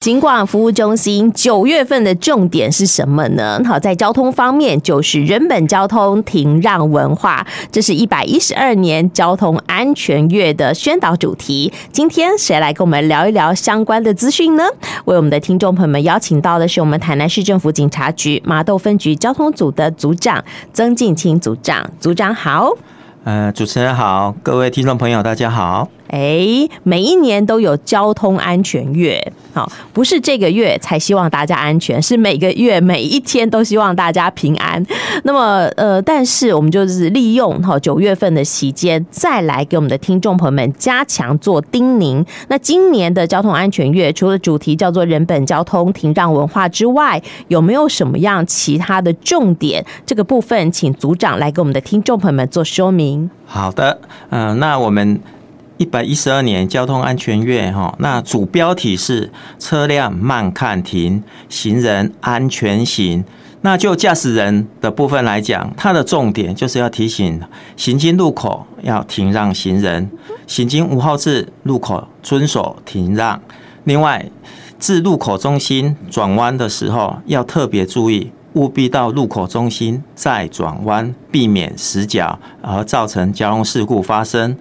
警广服务中心九月份的重点是什么呢？好，在交通方面就是人本交通停让文化，这是一百一十二年交通安全月的宣导主题。今天谁来跟我们聊一聊相关的资讯呢？为我们的听众朋友们邀请到的是我们台南市政府警察局麻豆分局交通组的组长曾进清组长。组长好，呃，主持人好，各位听众朋友大家好。哎，每一年都有交通安全月，好，不是这个月才希望大家安全，是每个月每一天都希望大家平安。那么，呃，但是我们就是利用哈九月份的期间，再来给我们的听众朋友们加强做叮咛。那今年的交通安全月，除了主题叫做人本交通停让文化之外，有没有什么样其他的重点？这个部分，请组长来给我们的听众朋友们做说明。好的，嗯、那我们。一百一十二年交通安全月，哈，那主标题是车辆慢看停，行人安全行。那就驾驶人的部分来讲，它的重点就是要提醒行经路口要停让行人，行经五号志路口遵守停让。另外，至路口中心转弯的时候要特别注意。务必到路口中心再转弯，避免死角而造成交通事故发生。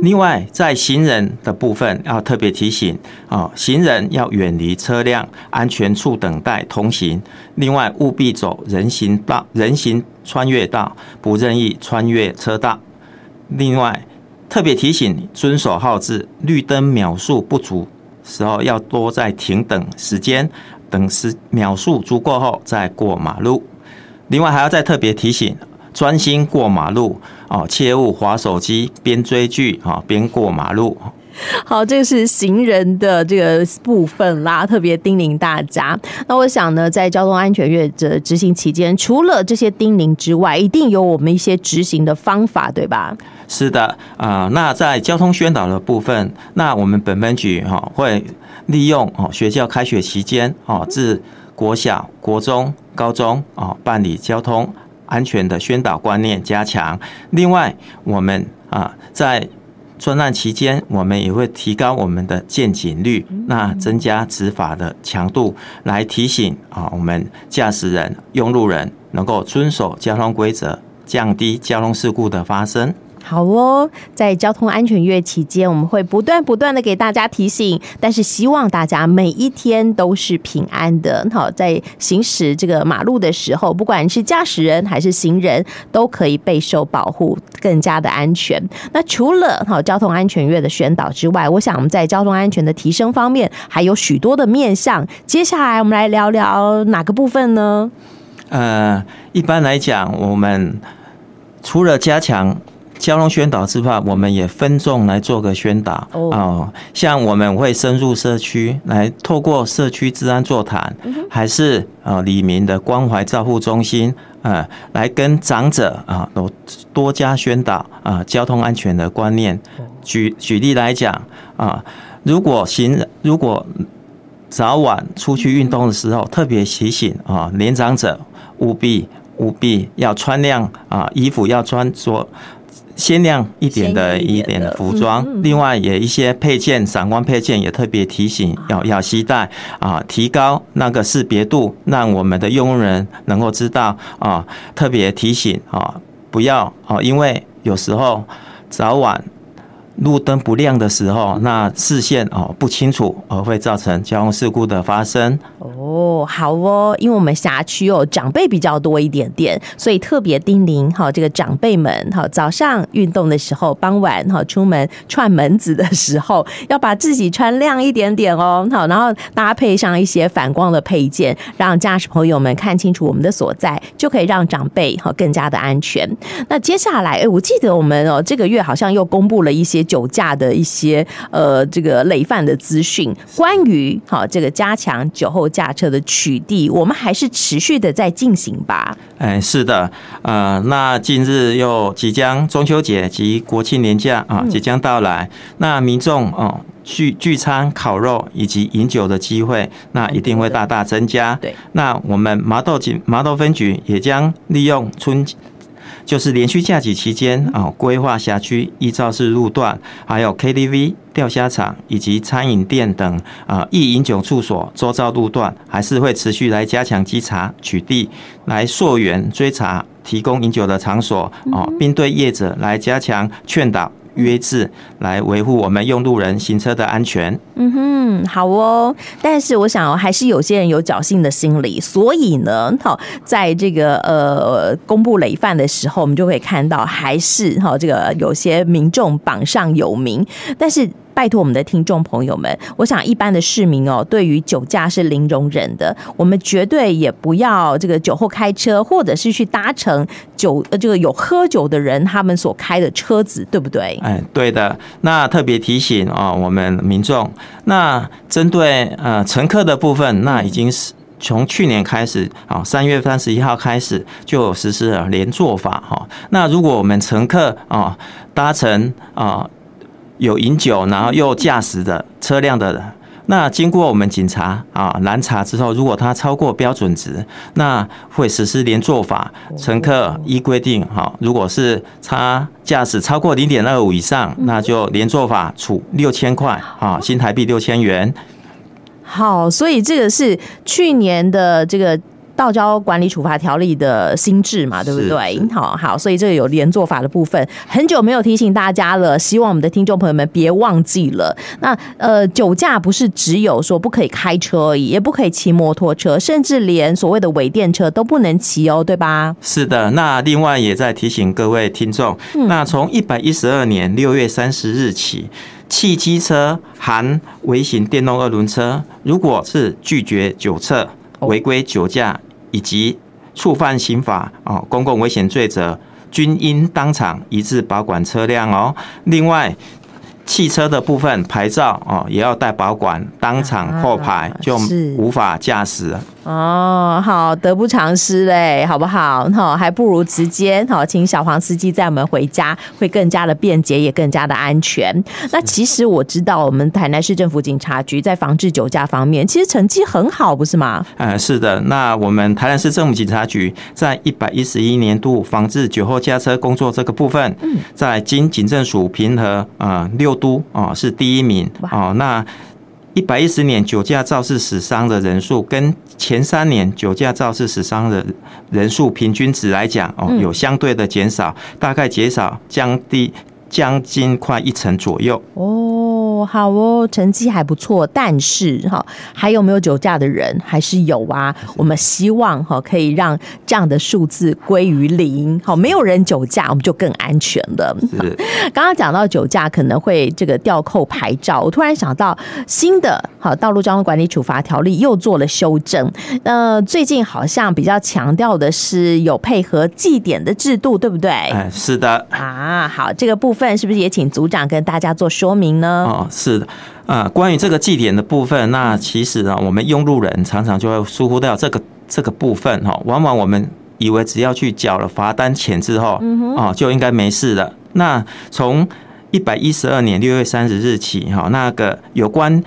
另外，在行人的部分要特别提醒啊，行人要远离车辆，安全处等待通行。另外，务必走人行道、人行穿越道，不任意穿越车道。另外，特别提醒遵守号志，绿灯秒数不足时候要多在停等时间。等十秒数足够后再过马路。另外还要再特别提醒，专心过马路哦，切勿划手机边追剧啊边过马路。好，这个是行人的这个部分啦，特别叮咛大家。那我想呢，在交通安全月的执行期间，除了这些叮咛之外，一定有我们一些执行的方法，对吧？是的，啊、那在交通宣导的部分，那我们本分局哈会。利用哦，学校开学期间哦，至国小、国中、高中哦，办理交通安全的宣导观念加强。另外，我们啊，在专案期间，我们也会提高我们的见警率，那增加执法的强度，来提醒啊，我们驾驶人、用路人能够遵守交通规则，降低交通事故的发生。好哦，在交通安全月期间，我们会不断不断的给大家提醒，但是希望大家每一天都是平安的。好，在行驶这个马路的时候，不管是驾驶人还是行人，都可以备受保护，更加的安全。那除了好交通安全月的宣导之外，我想我们在交通安全的提升方面还有许多的面向。接下来我们来聊聊哪个部分呢？呃，一般来讲，我们除了加强。交通宣导之外，我们也分众来做个宣导哦。像我们会深入社区，来透过社区治安座谈，还是呃里民的关怀照护中心，呃，来跟长者啊都多加宣导啊交通安全的观念。举举例来讲啊，如果行人如果早晚出去运动的时候，特别提醒啊年长者务必务必要穿亮啊衣服，要穿着。鲜亮一点的一点的服装，另外也一些配件，闪光配件也特别提醒要要携带啊，提高那个识别度，让我们的用人能够知道啊，特别提醒啊，不要啊，因为有时候早晚。路灯不亮的时候，那视线哦不清楚，而会造成交通事故的发生。哦，好哦，因为我们辖区哦长辈比较多一点点，所以特别叮咛哈，这个长辈们哈，早上运动的时候，傍晚哈出门串门子的时候，要把自己穿亮一点点哦。好，然后搭配上一些反光的配件，让驾驶朋友们看清楚我们的所在，就可以让长辈哈更加的安全。那接下来，哎，我记得我们哦这个月好像又公布了一些。酒驾的一些呃，这个累犯的资讯，关于好这个加强酒后驾车的取缔，我们还是持续的在进行吧。哎，是的，呃，那近日又即将中秋节及国庆年假啊，即将到来，嗯、那民众哦聚聚餐、烤肉以及饮酒的机会，那一定会大大增加。对，那我们麻豆警麻豆分局也将利用春。就是连续假期期间啊，规划辖区依照式路段，还有 KTV、钓虾场以及餐饮店等啊易饮酒处所周遭路段，还是会持续来加强稽查取缔，来溯源追查提供饮酒的场所啊，并对业者来加强劝导。约制来维护我们用路人行车的安全。嗯哼，好哦。但是我想，还是有些人有侥幸的心理，所以呢，好，在这个呃公布累犯的时候，我们就会看到，还是哈这个有些民众榜上有名，但是。拜托我们的听众朋友们，我想一般的市民哦，对于酒驾是零容忍的。我们绝对也不要这个酒后开车，或者是去搭乘酒呃这个有喝酒的人他们所开的车子，对不对？哎，对的。那特别提醒哦，我们民众，那针对呃乘客的部分，那已经是从去年开始啊，三月三十一号开始就实施了连坐法哈。那如果我们乘客啊搭乘啊。有饮酒，然后又驾驶的车辆的人，那经过我们警察啊拦查之后，如果他超过标准值，那会实施连坐法。乘客依规定，哈，如果是他驾驶超过零点二五以上，那就连坐法处六千块啊，新台币六千元。好，所以这个是去年的这个。道交管理处罚条例的新制嘛，对不对？好好，所以这个有连做法的部分，很久没有提醒大家了，希望我们的听众朋友们别忘记了。那呃，酒驾不是只有说不可以开车而已，也不可以骑摩托车，甚至连所谓的伪电车都不能骑哦，对吧？是的。那另外也在提醒各位听众，嗯、那从一百一十二年六月三十日起，汽机车含微型电动二轮车，如果是拒绝酒测。违规酒驾以及触犯刑法哦，公共危险罪者，均应当场移至保管车辆哦。另外，汽车的部分牌照哦，也要带保管，当场扣牌就无法驾驶了。哦，好，得不偿失嘞，好不好？好，还不如直接好，请小黄司机载我们回家，会更加的便捷，也更加的安全。那其实我知道，我们台南市政府警察局在防治酒驾方面，其实成绩很好，不是吗？嗯，是的。那我们台南市政府警察局在一百一十一年度防治酒后驾车工作这个部分，在经警政署平和啊六都啊是第一名哦。那一百一十年酒驾肇事死伤的人数，跟前三年酒驾肇事死伤的人数平均值来讲，哦，有相对的减少，大概减少降低将近快一成左右。哦，好哦，成绩还不错，但是哈，还有没有酒驾的人？还是有啊。我们希望哈，可以让这样的数字归于零。好，没有人酒驾，我们就更安全了。是。刚刚讲到酒驾可能会这个吊扣牌照，我突然想到新的好道路交通管理处罚条例又做了修正。呃，最近好像比较强调的是有配合记点的制度，对不对？哎，是的。啊，好，这个部分是不是也请组长跟大家做说明呢？哦，是的。啊，关于这个记点的部分，那其实啊，我们用路人常常就会疏忽掉这个这个部分哈。往往我们以为只要去缴了罚单钱之后，啊，就应该没事了。那从一百一十二年六月三十日起，哈，那个有关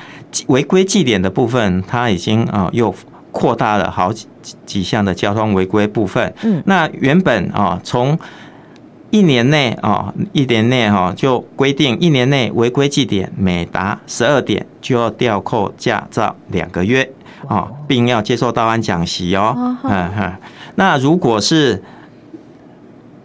违规记点的部分，它已经啊又扩大了好几几项的交通违规部分。嗯，那原本啊，从一年内哦，一年内哈就规定一年内违规记点每达十二点就要吊扣驾照两个月哦，并要接受道安讲习哦。嗯哼，那如果是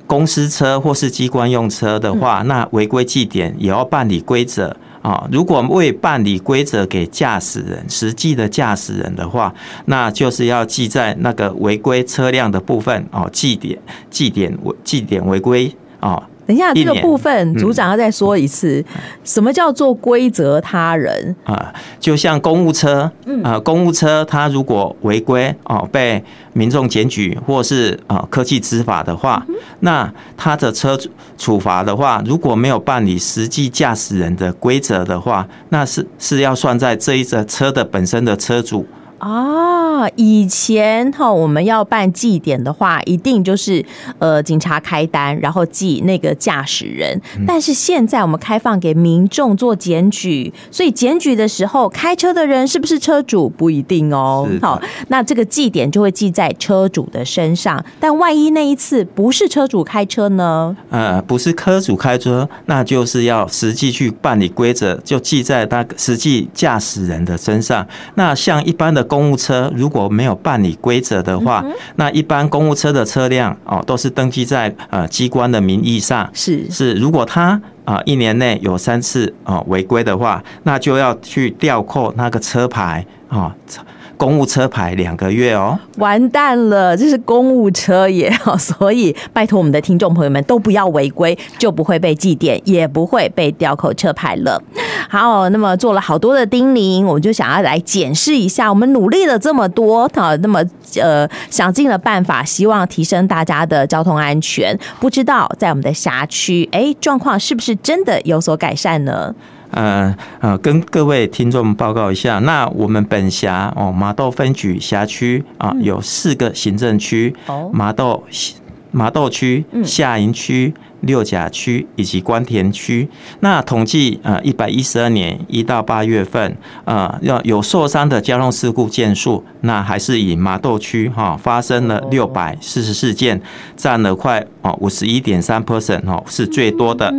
公司车或是机关用车的话，那违规记点也要办理规则啊。如果未办理规则给驾驶人，实际的驾驶人的话，那就是要记在那个违规车辆的部分哦，记点、记点违、记点违规啊。等一下，这个部分组长要再说一次，什么叫做规责他人？啊？就像公务车，啊，公务车他如果违规哦，被民众检举或是啊科技执法的话，那他的车处罚的话，如果没有办理实际驾驶人的规则的话，那是是要算在这一个车的本身的车主啊，以前哈，我们要办记点的话，一定就是呃警察开单，然后记那个驾驶人。但是现在我们开放给民众做检举，所以检举的时候，开车的人是不是车主不一定哦。好，那这个记点就会记在车主的身上。但万一那一次不是车主开车呢？呃，不是车主开车，那就是要实际去办理规则，就记在那个实际驾驶人的身上。那像一般的。公务车如果没有办理规则的话，嗯，那一般公务车的车辆哦，都是登记在呃机关的名义上。是是，如果他啊一年内有三次啊违规的话，那就要去吊扣那个车牌啊。公务车牌两个月哦，完蛋了，这是公务车也好，所以拜托我们的听众朋友们都不要违规，就不会被记点，也不会被吊扣车牌了。好，那么做了好多的叮咛，我们就想要来检视一下，我们努力了这么多，好，那么呃想尽了办法，希望提升大家的交通安全，不知道在我们的辖区，哎，状况是不是真的有所改善呢？呃呃，跟各位听众报告一下，那我们本辖哦，麻豆分局辖区啊，有四个行政区，麻豆麻豆区、下营区。六甲区以及关田区，那统计呃一百一十二年一到八月份，呃要有受伤的交通事故件数，那还是以麻豆区哈发生了六百四十四件，占了快哦五十一点三 percent 哦是最多的。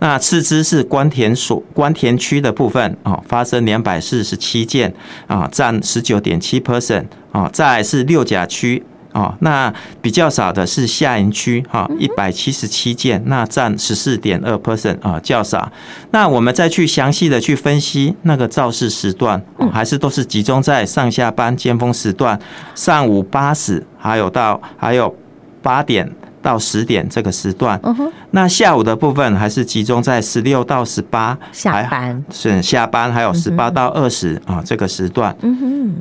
那次之是关田所关田区的部分哦发生两百四十七件啊占十九点七 percent 啊，再是六甲区。哦，那比较少的是下营区哈，一百七十七件，那占十四点二 percent 啊，较少。那我们再去详细的去分析那个肇事时段，还是都是集中在上下班尖峰时段，上午八时，还有到还有八点。到十点这个时段，那下午的部分还是集中在十六到十八下班，是下班，还有十八到二十啊这个时段。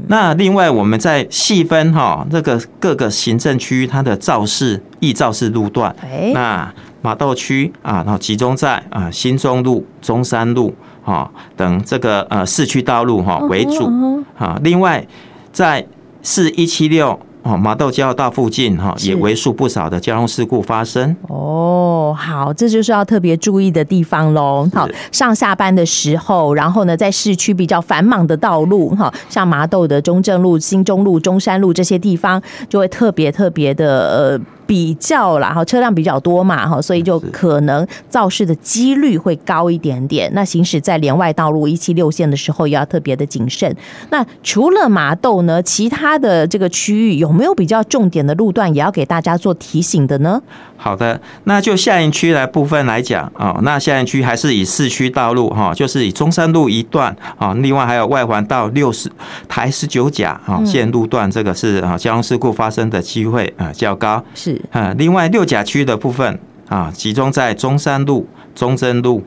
那另外我们在细分哈，这个各个行政区它的肇事易肇事路段。那马道区啊，然后集中在啊新中路、中山路啊等这个呃市区道路哈为主啊。另外在四一七六。哦，麻豆交流道附近哈也为数不少的交通事故发生。哦，好，这就是要特别注意的地方喽。好，上下班的时候，然后呢，在市区比较繁忙的道路，哈，像麻豆的中正路、新中路、中山路这些地方，就会特别特别的呃。比较啦，哈，车辆比较多嘛，哈，所以就可能肇事的几率会高一点点。那行驶在连外道路一七六线的时候，也要特别的谨慎。那除了麻豆呢，其他的这个区域有没有比较重点的路段，也要给大家做提醒的呢？好的，那就下营区来部分来讲啊，那下营区还是以市区道路哈，就是以中山路一段啊，另外还有外环道六十台十九甲啊线路段，这个是啊交通事故发生的机会啊较高。是。啊，另外六甲区的部分啊，集中在中山路、中正路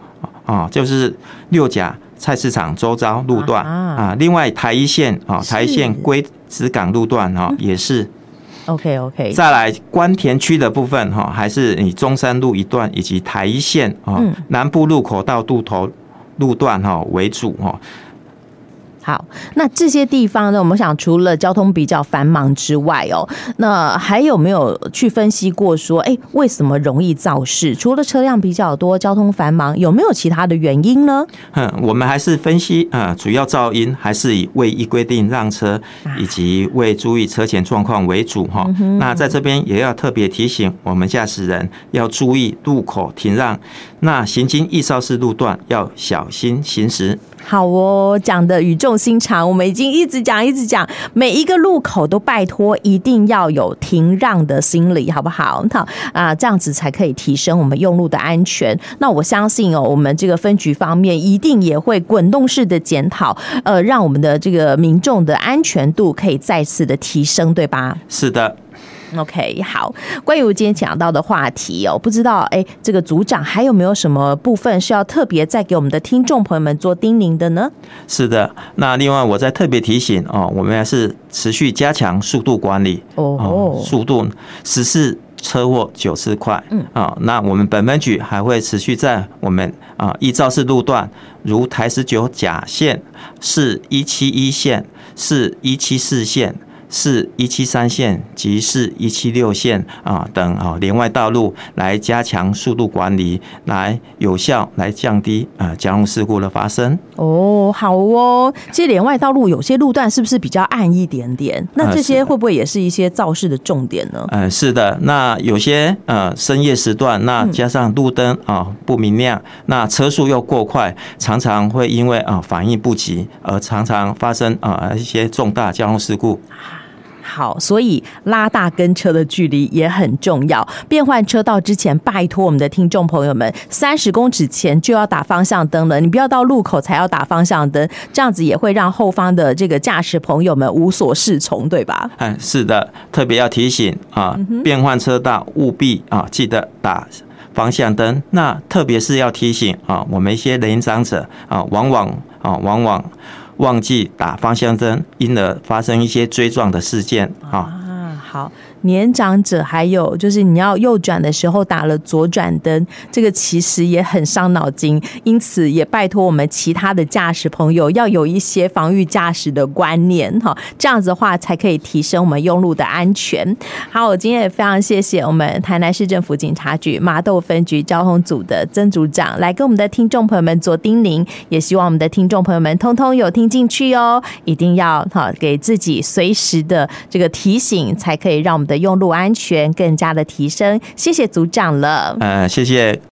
啊，就是六甲菜市场周遭路段啊。另外台一线啊，台一线龟子港路段哈，也是。OK OK。再来关田区的部分哈，还是以中山路一段以及台一线啊南部路口到渡头路段哈为主哈。好，那这些地方呢，我们想除了交通比较繁忙之外哦，那还有没有去分析过说，哎，为什么容易肇事？除了车辆比较多、交通繁忙，有没有其他的原因呢？嗯，我们还是分析啊，主要噪音还是以未依规定让车以及未注意车前状况为主哈。那在这边也要特别提醒我们驾驶人要注意路口停让，那行经易肇事路段要小心行驶。好哦，讲的语重心长，我们已经一直讲一直讲，每一个路口都拜托一定要有停让的心理，好不好？好啊，这样子才可以提升我们用路的安全。那我相信哦，我们这个分局方面一定也会滚动式的检讨，呃，让我们的这个民众的安全度可以再次的提升，对吧？是的。OK，好。关于我今天讲到的话题哦，不知道哎，这个组长还有没有什么部分是要特别再给我们的听众朋友们做叮咛的呢？是的，那另外我再特别提醒哦，我们还是持续加强速度管理哦，速度十四车祸九次快，嗯啊，那我们本分局还会持续在我们啊一肇事路段，如台十九甲线、四一七一线。是一七四线。是一七三线及四一七六线啊等啊连外道路来加强速度管理，来有效来降低啊交通事故的发生。哦，好哦，其实连外道路有些路段是不是比较暗一点点？那这些会不会也是一些肇事的重点呢？嗯、呃，是的。那有些呃深夜时段，那加上路灯啊不明亮，那车速又过快，常常会因为啊反应不及而常常发生啊一些重大交通事故。好，所以拉大跟车的距离也很重要。变换车道之前，拜托我们的听众朋友们，三十公尺前就要打方向灯了。你不要到路口才要打方向灯，这样子也会让后方的这个驾驶朋友们无所适从，对吧？嗯，是的，特别要提醒啊，变换车道务必啊记得打方向灯。那特别是要提醒啊，我们一些年长者啊，往往啊，往往。忘记打方向灯，因而发生一些追撞的事件啊。啊，好。年长者还有就是你要右转的时候打了左转灯，这个其实也很伤脑筋，因此也拜托我们其他的驾驶朋友要有一些防御驾驶的观念哈，这样子的话才可以提升我们用路的安全。好，我今天也非常谢谢我们台南市政府警察局麻豆分局交通组的曾组长来跟我们的听众朋友们做叮咛，也希望我们的听众朋友们通通有听进去哦，一定要哈给自己随时的这个提醒，才可以让我们的的用路安全更加的提升，谢谢组长了。呃，谢谢。